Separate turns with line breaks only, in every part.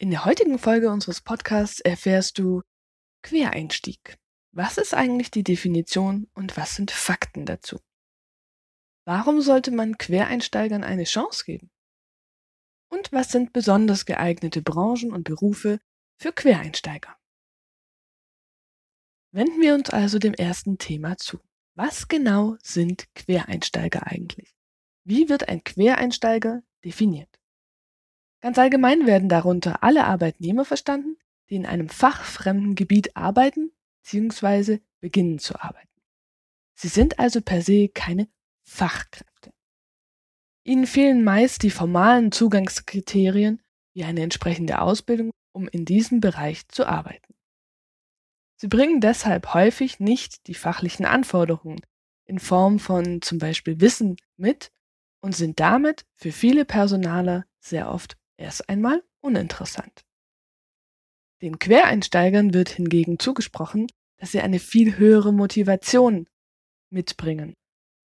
In der heutigen Folge unseres Podcasts erfährst du Quereinstieg. Was ist eigentlich die Definition und was sind Fakten dazu? Warum sollte man Quereinsteigern eine Chance geben? Und was sind besonders geeignete Branchen und Berufe für Quereinsteiger? Wenden wir uns also dem ersten Thema zu. Was genau sind Quereinsteiger eigentlich? Wie wird ein Quereinsteiger definiert? Ganz allgemein werden darunter alle Arbeitnehmer verstanden, die in einem fachfremden Gebiet arbeiten bzw. beginnen zu arbeiten. Sie sind also per se keine Fachkräfte. Ihnen fehlen meist die formalen Zugangskriterien wie eine entsprechende Ausbildung, um in diesem Bereich zu arbeiten. Sie bringen deshalb häufig nicht die fachlichen Anforderungen in Form von zum Beispiel Wissen mit und sind damit für viele Personaler sehr oft erst einmal uninteressant. Den Quereinsteigern wird hingegen zugesprochen, dass sie eine viel höhere Motivation mitbringen,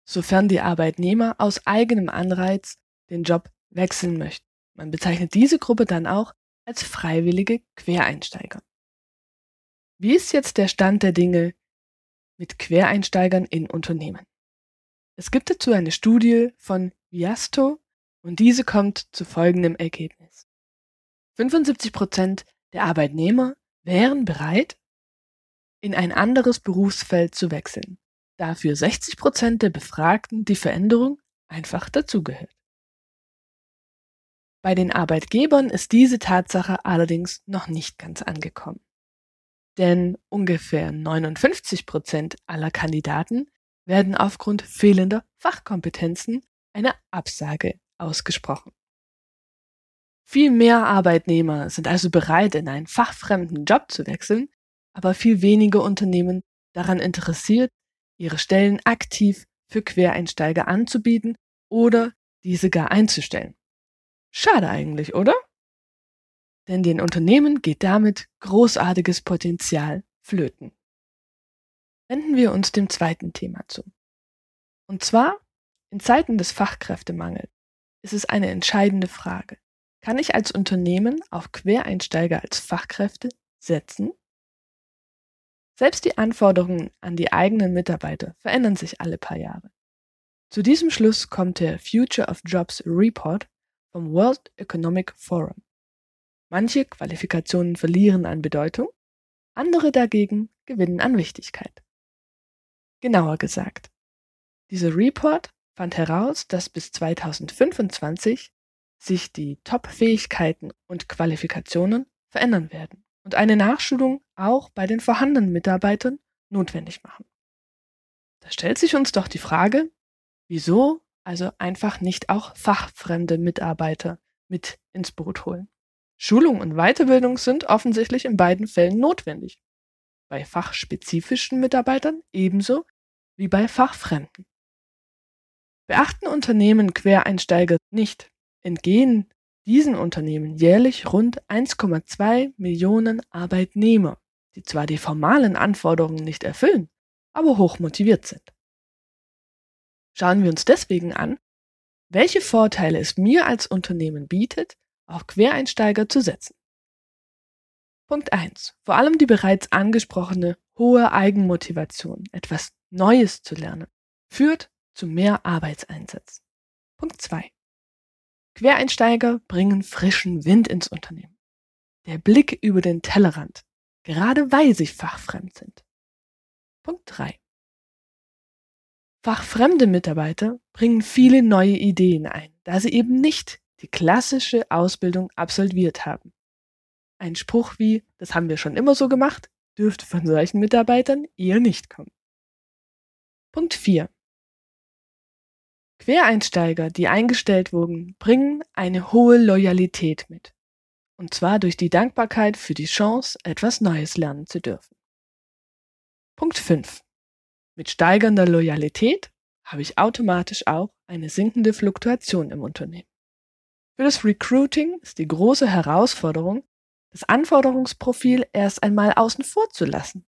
sofern die Arbeitnehmer aus eigenem Anreiz den Job wechseln möchten. Man bezeichnet diese Gruppe dann auch als freiwillige Quereinsteiger. Wie ist jetzt der Stand der Dinge mit Quereinsteigern in Unternehmen? Es gibt dazu eine Studie von Viasto und diese kommt zu folgendem Ergebnis. 75 Prozent der Arbeitnehmer wären bereit, in ein anderes Berufsfeld zu wechseln. Dafür 60 Prozent der Befragten die Veränderung einfach dazugehört. Bei den Arbeitgebern ist diese Tatsache allerdings noch nicht ganz angekommen. Denn ungefähr 59 Prozent aller Kandidaten werden aufgrund fehlender Fachkompetenzen eine Absage ausgesprochen. Viel mehr Arbeitnehmer sind also bereit, in einen fachfremden Job zu wechseln, aber viel weniger Unternehmen daran interessiert, ihre Stellen aktiv für Quereinsteiger anzubieten oder diese gar einzustellen. Schade eigentlich, oder? Denn den Unternehmen geht damit großartiges Potenzial flöten. Wenden wir uns dem zweiten Thema zu. Und zwar in Zeiten des Fachkräftemangels ist es eine entscheidende Frage. Kann ich als Unternehmen auf Quereinsteiger als Fachkräfte setzen? Selbst die Anforderungen an die eigenen Mitarbeiter verändern sich alle paar Jahre. Zu diesem Schluss kommt der Future of Jobs Report vom World Economic Forum. Manche Qualifikationen verlieren an Bedeutung, andere dagegen gewinnen an Wichtigkeit. Genauer gesagt, dieser Report fand heraus, dass bis 2025 sich die Top-Fähigkeiten und Qualifikationen verändern werden und eine Nachschulung auch bei den vorhandenen Mitarbeitern notwendig machen. Da stellt sich uns doch die Frage, wieso also einfach nicht auch fachfremde Mitarbeiter mit ins Boot holen. Schulung und Weiterbildung sind offensichtlich in beiden Fällen notwendig. Bei fachspezifischen Mitarbeitern ebenso wie bei Fachfremden. Beachten Unternehmen Quereinsteiger nicht, entgehen diesen Unternehmen jährlich rund 1,2 Millionen Arbeitnehmer, die zwar die formalen Anforderungen nicht erfüllen, aber hoch motiviert sind. Schauen wir uns deswegen an, welche Vorteile es mir als Unternehmen bietet, auf Quereinsteiger zu setzen. Punkt 1. Vor allem die bereits angesprochene hohe Eigenmotivation, etwas Neues zu lernen, führt zu mehr Arbeitseinsatz. Punkt 2. Quereinsteiger bringen frischen Wind ins Unternehmen. Der Blick über den Tellerrand, gerade weil sie fachfremd sind. Punkt 3. Fachfremde Mitarbeiter bringen viele neue Ideen ein, da sie eben nicht die klassische Ausbildung absolviert haben. Ein Spruch wie, das haben wir schon immer so gemacht, dürfte von solchen Mitarbeitern eher nicht kommen. Punkt 4. Quereinsteiger, die eingestellt wurden, bringen eine hohe Loyalität mit. Und zwar durch die Dankbarkeit für die Chance, etwas Neues lernen zu dürfen. Punkt 5. Mit steigender Loyalität habe ich automatisch auch eine sinkende Fluktuation im Unternehmen. Für das Recruiting ist die große Herausforderung, das Anforderungsprofil erst einmal außen vor zu lassen,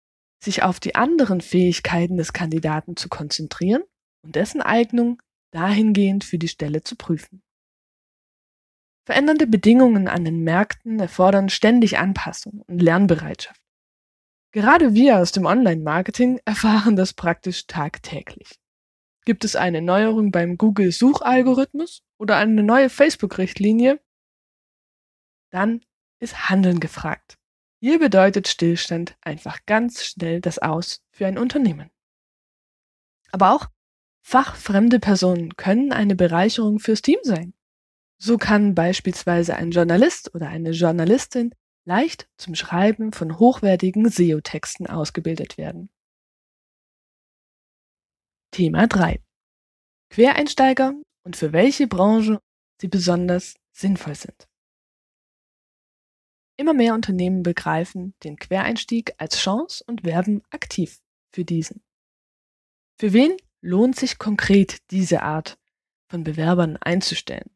sich auf die anderen Fähigkeiten des Kandidaten zu konzentrieren und dessen Eignung dahingehend für die Stelle zu prüfen. Verändernde Bedingungen an den Märkten erfordern ständig Anpassung und Lernbereitschaft. Gerade wir aus dem Online-Marketing erfahren das praktisch tagtäglich. Gibt es eine Neuerung beim Google-Suchalgorithmus oder eine neue Facebook-Richtlinie? Dann ist Handeln gefragt. Hier bedeutet Stillstand einfach ganz schnell das Aus für ein Unternehmen. Aber auch fachfremde Personen können eine Bereicherung fürs Team sein. So kann beispielsweise ein Journalist oder eine Journalistin leicht zum Schreiben von hochwertigen SEO-Texten ausgebildet werden. Thema 3. Quereinsteiger und für welche Branche sie besonders sinnvoll sind. Immer mehr Unternehmen begreifen den Quereinstieg als Chance und werben aktiv für diesen. Für wen lohnt sich konkret diese Art von Bewerbern einzustellen?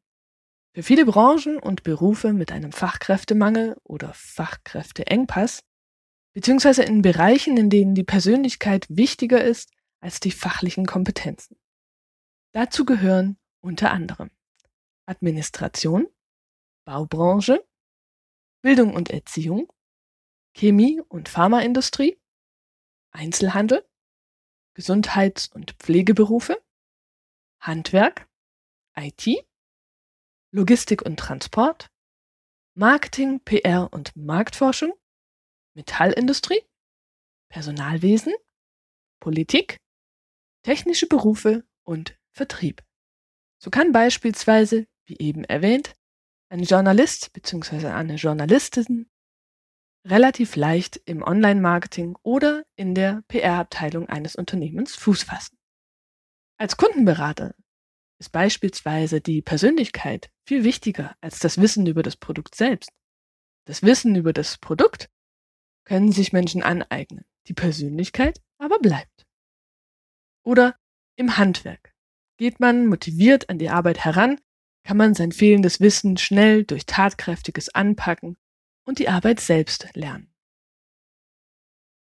Für viele Branchen und Berufe mit einem Fachkräftemangel oder Fachkräfteengpass, beziehungsweise in Bereichen, in denen die Persönlichkeit wichtiger ist als die fachlichen Kompetenzen. Dazu gehören unter anderem Administration, Baubranche, Bildung und Erziehung, Chemie- und Pharmaindustrie, Einzelhandel, Gesundheits- und Pflegeberufe, Handwerk, IT, Logistik und Transport, Marketing, PR und Marktforschung, Metallindustrie, Personalwesen, Politik, technische Berufe und Vertrieb. So kann beispielsweise, wie eben erwähnt, ein Journalist bzw. eine Journalistin relativ leicht im Online-Marketing oder in der PR-Abteilung eines Unternehmens Fuß fassen. Als Kundenberater ist beispielsweise die Persönlichkeit viel wichtiger als das Wissen über das Produkt selbst. Das Wissen über das Produkt können sich Menschen aneignen, die Persönlichkeit aber bleibt. Oder im Handwerk. Geht man motiviert an die Arbeit heran, kann man sein fehlendes Wissen schnell durch tatkräftiges Anpacken und die Arbeit selbst lernen.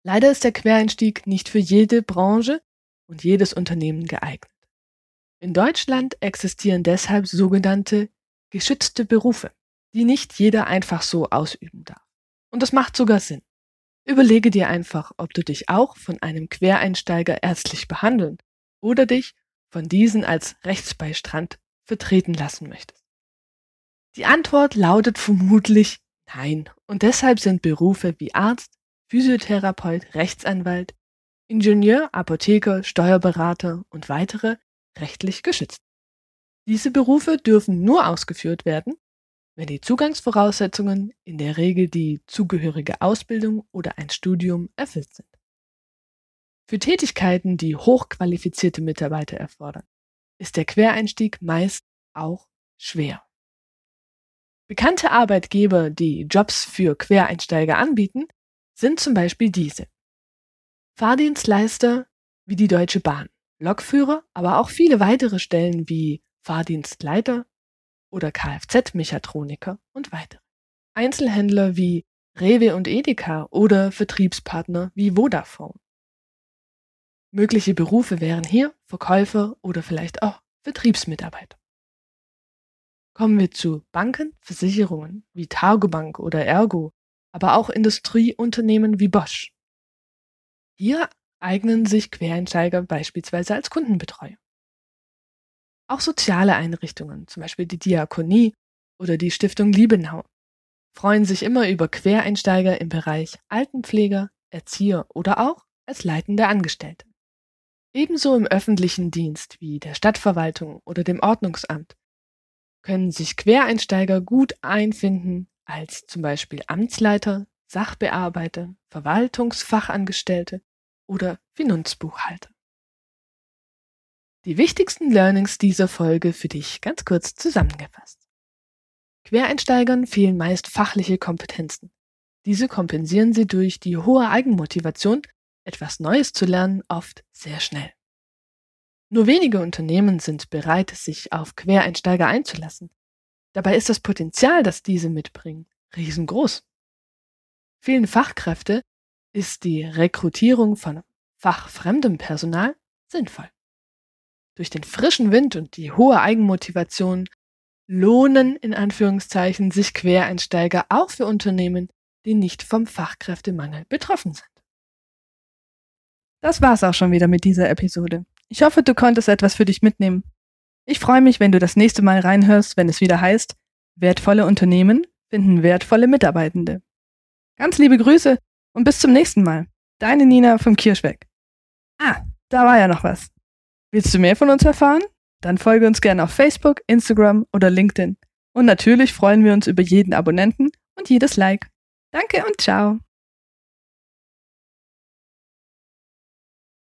Leider ist der Quereinstieg nicht für jede Branche und jedes Unternehmen geeignet. In Deutschland existieren deshalb sogenannte geschützte Berufe, die nicht jeder einfach so ausüben darf. Und das macht sogar Sinn. Überlege dir einfach, ob du dich auch von einem Quereinsteiger ärztlich behandeln oder dich von diesen als Rechtsbeistand vertreten lassen möchtest? Die Antwort lautet vermutlich nein. Und deshalb sind Berufe wie Arzt, Physiotherapeut, Rechtsanwalt, Ingenieur, Apotheker, Steuerberater und weitere rechtlich geschützt. Diese Berufe dürfen nur ausgeführt werden, wenn die Zugangsvoraussetzungen in der Regel die zugehörige Ausbildung oder ein Studium erfüllt sind. Für Tätigkeiten, die hochqualifizierte Mitarbeiter erfordern, ist der Quereinstieg meist auch schwer. Bekannte Arbeitgeber, die Jobs für Quereinsteiger anbieten, sind zum Beispiel diese. Fahrdienstleister wie die Deutsche Bahn, Lokführer, aber auch viele weitere Stellen wie Fahrdienstleiter oder Kfz-Mechatroniker und weitere. Einzelhändler wie Rewe und Edeka oder Vertriebspartner wie Vodafone. Mögliche Berufe wären hier Verkäufer oder vielleicht auch Vertriebsmitarbeiter. Kommen wir zu Banken, Versicherungen wie Targobank oder Ergo, aber auch Industrieunternehmen wie Bosch. Hier eignen sich Quereinsteiger beispielsweise als Kundenbetreuer. Auch soziale Einrichtungen, zum Beispiel die Diakonie oder die Stiftung Liebenau, freuen sich immer über Quereinsteiger im Bereich Altenpfleger, Erzieher oder auch als leitende Angestellte. Ebenso im öffentlichen Dienst wie der Stadtverwaltung oder dem Ordnungsamt können sich Quereinsteiger gut einfinden als zum Beispiel Amtsleiter, Sachbearbeiter, Verwaltungsfachangestellte oder Finanzbuchhalter. Die wichtigsten Learnings dieser Folge für dich ganz kurz zusammengefasst. Quereinsteigern fehlen meist fachliche Kompetenzen. Diese kompensieren sie durch die hohe Eigenmotivation, etwas Neues zu lernen, oft sehr schnell. Nur wenige Unternehmen sind bereit, sich auf Quereinsteiger einzulassen. Dabei ist das Potenzial, das diese mitbringen, riesengroß. Vielen Fachkräfte ist die Rekrutierung von fachfremdem Personal sinnvoll. Durch den frischen Wind und die hohe Eigenmotivation lohnen in Anführungszeichen sich Quereinsteiger auch für Unternehmen, die nicht vom Fachkräftemangel betroffen sind.
Das war's auch schon wieder mit dieser Episode. Ich hoffe, du konntest etwas für dich mitnehmen. Ich freue mich, wenn du das nächste Mal reinhörst, wenn es wieder heißt, wertvolle Unternehmen finden wertvolle Mitarbeitende. Ganz liebe Grüße und bis zum nächsten Mal. Deine Nina vom Kirschweg. Ah, da war ja noch was. Willst du mehr von uns erfahren? Dann folge uns gerne auf Facebook, Instagram oder LinkedIn. Und natürlich freuen wir uns über jeden Abonnenten und jedes Like. Danke und ciao.